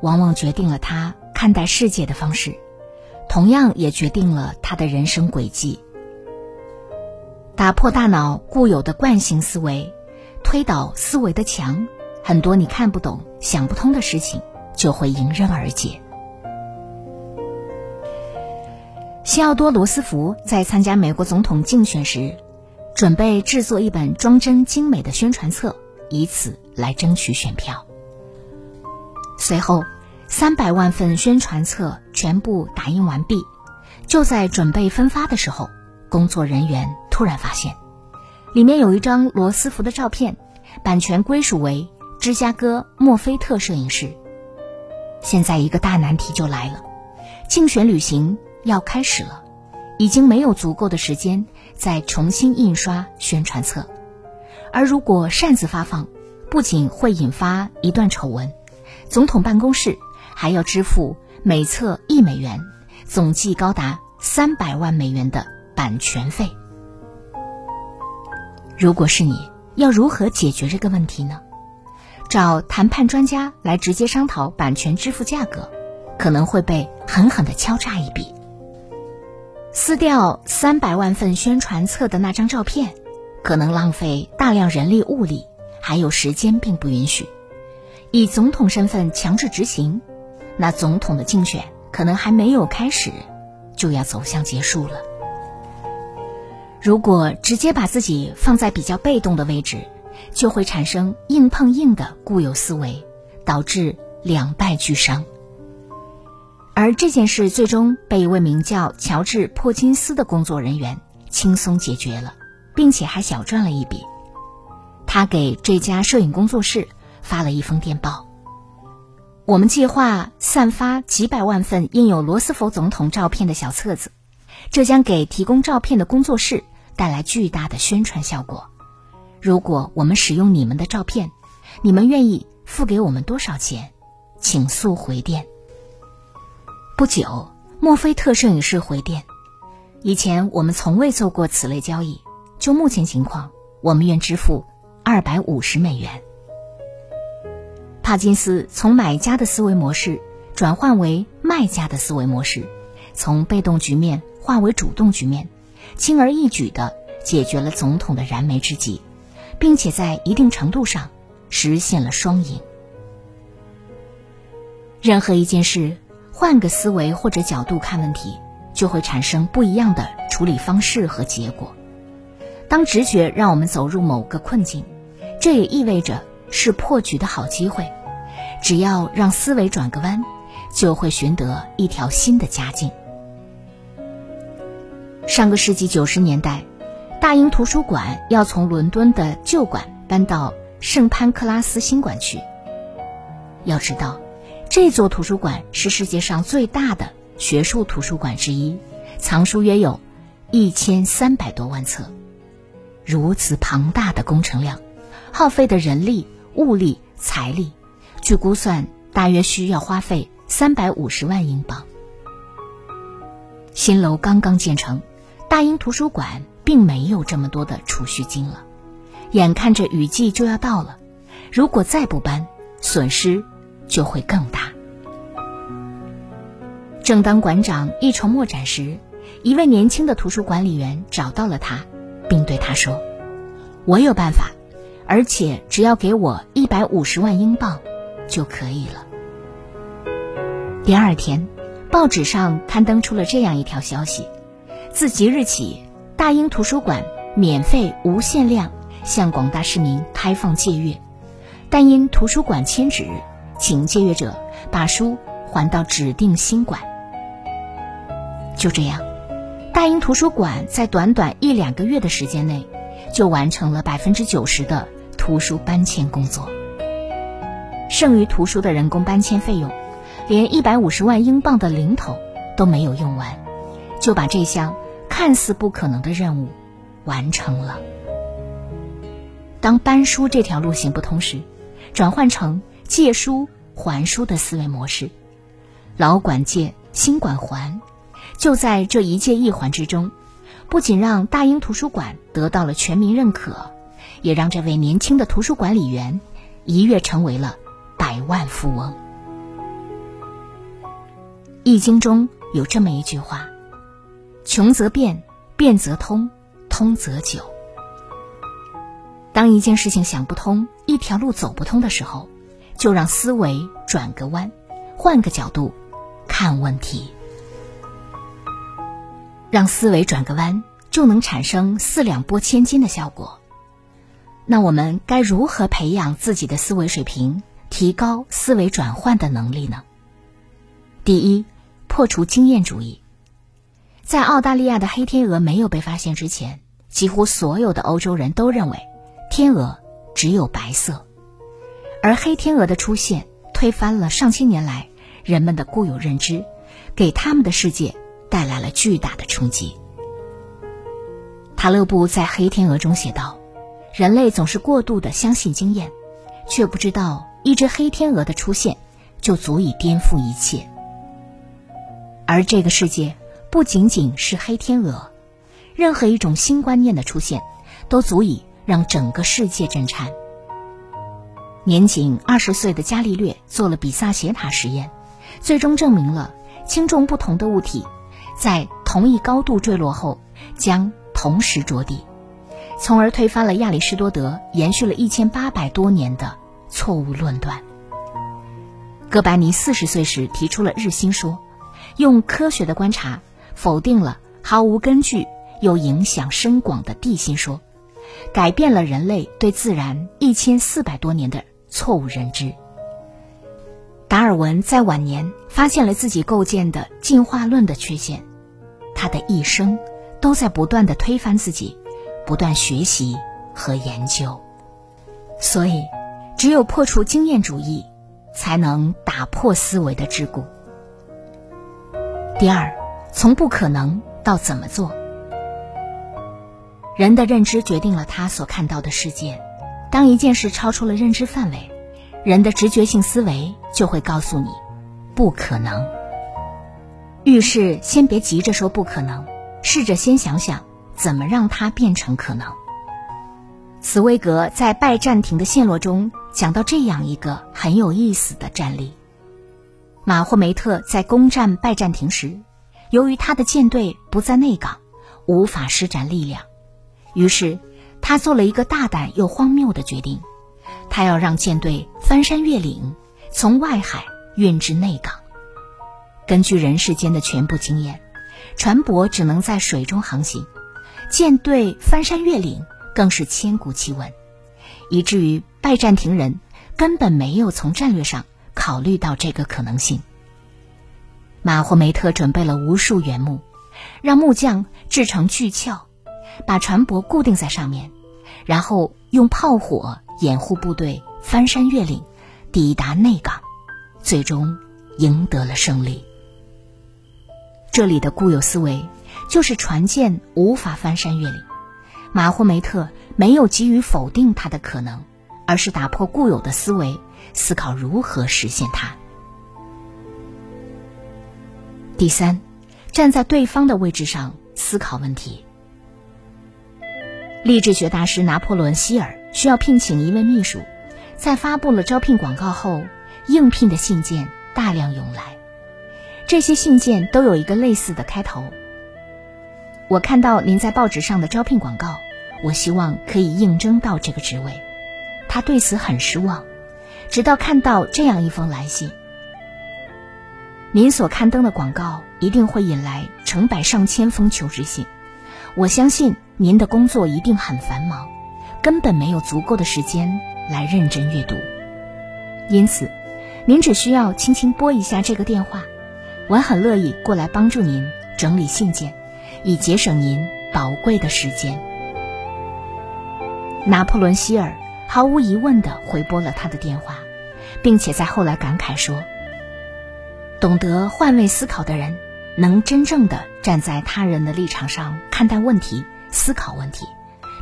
往往决定了他看待世界的方式，同样也决定了他的人生轨迹。打破大脑固有的惯性思维，推倒思维的墙，很多你看不懂、想不通的事情就会迎刃而解。西奥多·罗斯福在参加美国总统竞选时，准备制作一本装帧精美的宣传册，以此来争取选票。随后，三百万份宣传册全部打印完毕。就在准备分发的时候，工作人员突然发现，里面有一张罗斯福的照片，版权归属为芝加哥墨菲特摄影师。现在一个大难题就来了：竞选旅行要开始了，已经没有足够的时间再重新印刷宣传册。而如果擅自发放，不仅会引发一段丑闻。总统办公室还要支付每册一美元，总计高达三百万美元的版权费。如果是你，要如何解决这个问题呢？找谈判专家来直接商讨版权支付价格，可能会被狠狠的敲诈一笔。撕掉三百万份宣传册的那张照片，可能浪费大量人力物力，还有时间并不允许。以总统身份强制执行，那总统的竞选可能还没有开始，就要走向结束了。如果直接把自己放在比较被动的位置，就会产生硬碰硬的固有思维，导致两败俱伤。而这件事最终被一位名叫乔治·珀金斯的工作人员轻松解决了，并且还小赚了一笔。他给这家摄影工作室。发了一封电报。我们计划散发几百万份印有罗斯福总统照片的小册子，这将给提供照片的工作室带来巨大的宣传效果。如果我们使用你们的照片，你们愿意付给我们多少钱？请速回电。不久，墨菲特摄影师回电：以前我们从未做过此类交易，就目前情况，我们愿支付二百五十美元。帕金斯从买家的思维模式转换为卖家的思维模式，从被动局面化为主动局面，轻而易举地解决了总统的燃眉之急，并且在一定程度上实现了双赢。任何一件事，换个思维或者角度看问题，就会产生不一样的处理方式和结果。当直觉让我们走入某个困境，这也意味着是破局的好机会。只要让思维转个弯，就会寻得一条新的佳境。上个世纪九十年代，大英图书馆要从伦敦的旧馆搬到圣潘克拉斯新馆去。要知道，这座图书馆是世界上最大的学术图书馆之一，藏书约有一千三百多万册。如此庞大的工程量，耗费的人力、物力、财力。据估算，大约需要花费三百五十万英镑。新楼刚刚建成，大英图书馆并没有这么多的储蓄金了。眼看着雨季就要到了，如果再不搬，损失就会更大。正当馆长一筹莫展时，一位年轻的图书管理员找到了他，并对他说：“我有办法，而且只要给我一百五十万英镑。”就可以了。第二天，报纸上刊登出了这样一条消息：自即日起，大英图书馆免费无限量向广大市民开放借阅，但因图书馆迁址，请借阅者把书还到指定新馆。就这样，大英图书馆在短短一两个月的时间内，就完成了百分之九十的图书搬迁工作。剩余图书的人工搬迁费用，连一百五十万英镑的零头都没有用完，就把这项看似不可能的任务完成了。当搬书这条路行不通时，转换成借书还书的思维模式，老管借，新管还，就在这一借一还之中，不仅让大英图书馆得到了全民认可，也让这位年轻的图书管理员一跃成为了百万富翁。《易经》中有这么一句话：“穷则变，变则通，通则久。”当一件事情想不通，一条路走不通的时候，就让思维转个弯，换个角度看问题。让思维转个弯，就能产生四两拨千斤的效果。那我们该如何培养自己的思维水平，提高思维转换的能力呢？第一，破除经验主义。在澳大利亚的黑天鹅没有被发现之前，几乎所有的欧洲人都认为。天鹅只有白色，而黑天鹅的出现推翻了上千年来人们的固有认知，给他们的世界带来了巨大的冲击。塔勒布在《黑天鹅》中写道：“人类总是过度的相信经验，却不知道一只黑天鹅的出现就足以颠覆一切。而这个世界不仅仅是黑天鹅，任何一种新观念的出现，都足以。”让整个世界震颤。年仅二十岁的伽利略做了比萨斜塔实验，最终证明了轻重不同的物体在同一高度坠落后将同时着地，从而推翻了亚里士多德延续了一千八百多年的错误论断。哥白尼四十岁时提出了日心说，用科学的观察否定了毫无根据又影响深广的地心说。改变了人类对自然一千四百多年的错误认知。达尔文在晚年发现了自己构建的进化论的缺陷，他的一生都在不断的推翻自己，不断学习和研究。所以，只有破除经验主义，才能打破思维的桎梏。第二，从不可能到怎么做。人的认知决定了他所看到的世界。当一件事超出了认知范围，人的直觉性思维就会告诉你，不可能。遇事先别急着说不可能，试着先想想怎么让它变成可能。茨威格在拜占庭的陷落中讲到这样一个很有意思的战例：马霍梅特在攻占拜占庭时，由于他的舰队不在内港，无法施展力量。于是，他做了一个大胆又荒谬的决定，他要让舰队翻山越岭，从外海运至内港。根据人世间的全部经验，船舶只能在水中航行，舰队翻山越岭更是千古奇闻，以至于拜占庭人根本没有从战略上考虑到这个可能性。马霍梅特准备了无数原木，让木匠制成巨壳。把船舶固定在上面，然后用炮火掩护部队翻山越岭，抵达内港，最终赢得了胜利。这里的固有思维就是船舰无法翻山越岭，马霍梅特没有急于否定它的可能，而是打破固有的思维，思考如何实现它。第三，站在对方的位置上思考问题。励志学大师拿破仑·希尔需要聘请一位秘书，在发布了招聘广告后，应聘的信件大量涌来。这些信件都有一个类似的开头：“我看到您在报纸上的招聘广告，我希望可以应征到这个职位。”他对此很失望，直到看到这样一封来信：“您所刊登的广告一定会引来成百上千封求职信，我相信。”您的工作一定很繁忙，根本没有足够的时间来认真阅读。因此，您只需要轻轻拨一下这个电话，我很乐意过来帮助您整理信件，以节省您宝贵的时间。拿破仑·希尔毫无疑问地回拨了他的电话，并且在后来感慨说：“懂得换位思考的人，能真正的站在他人的立场上看待问题、思考问题，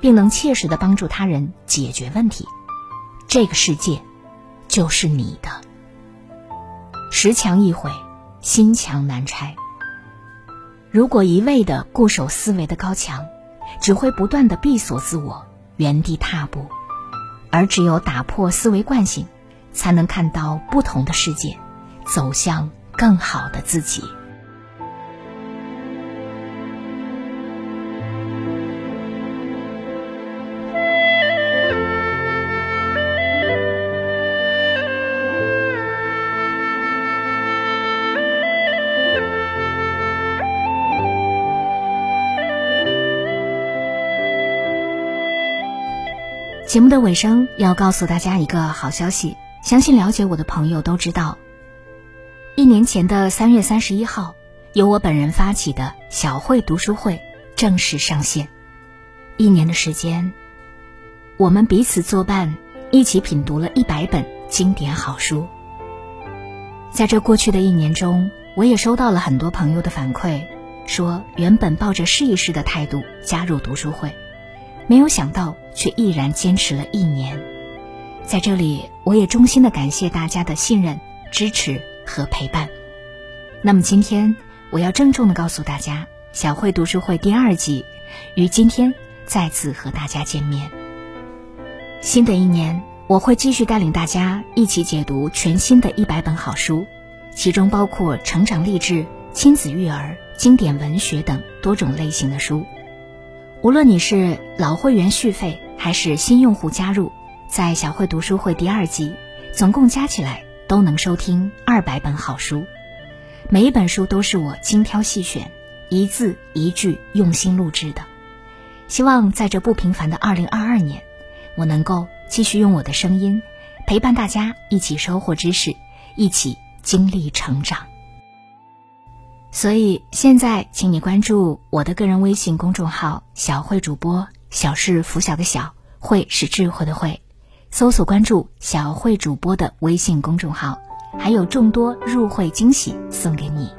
并能切实的帮助他人解决问题，这个世界就是你的。石墙一毁，心墙难拆。如果一味的固守思维的高墙，只会不断的闭锁自我，原地踏步。而只有打破思维惯性，才能看到不同的世界，走向更好的自己。节目的尾声要告诉大家一个好消息，相信了解我的朋友都知道，一年前的三月三十一号，由我本人发起的小慧读书会正式上线。一年的时间，我们彼此作伴，一起品读了一百本经典好书。在这过去的一年中，我也收到了很多朋友的反馈，说原本抱着试一试的态度加入读书会。没有想到，却毅然坚持了一年。在这里，我也衷心的感谢大家的信任、支持和陪伴。那么，今天我要郑重的告诉大家，小慧读书会第二季于今天再次和大家见面。新的一年，我会继续带领大家一起解读全新的一百本好书，其中包括成长励志、亲子育儿、经典文学等多种类型的书。无论你是老会员续费还是新用户加入，在小慧读书会第二季，总共加起来都能收听二百本好书。每一本书都是我精挑细选，一字一句用心录制的。希望在这不平凡的二零二二年，我能够继续用我的声音陪伴大家一起收获知识，一起经历成长。所以现在，请你关注我的个人微信公众号“小慧主播”，小是拂晓的小，慧是智慧的慧，搜索关注小慧主播的微信公众号，还有众多入会惊喜送给你。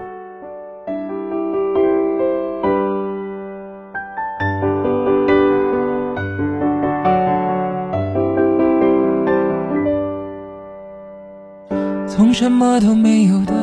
从什么都没有的。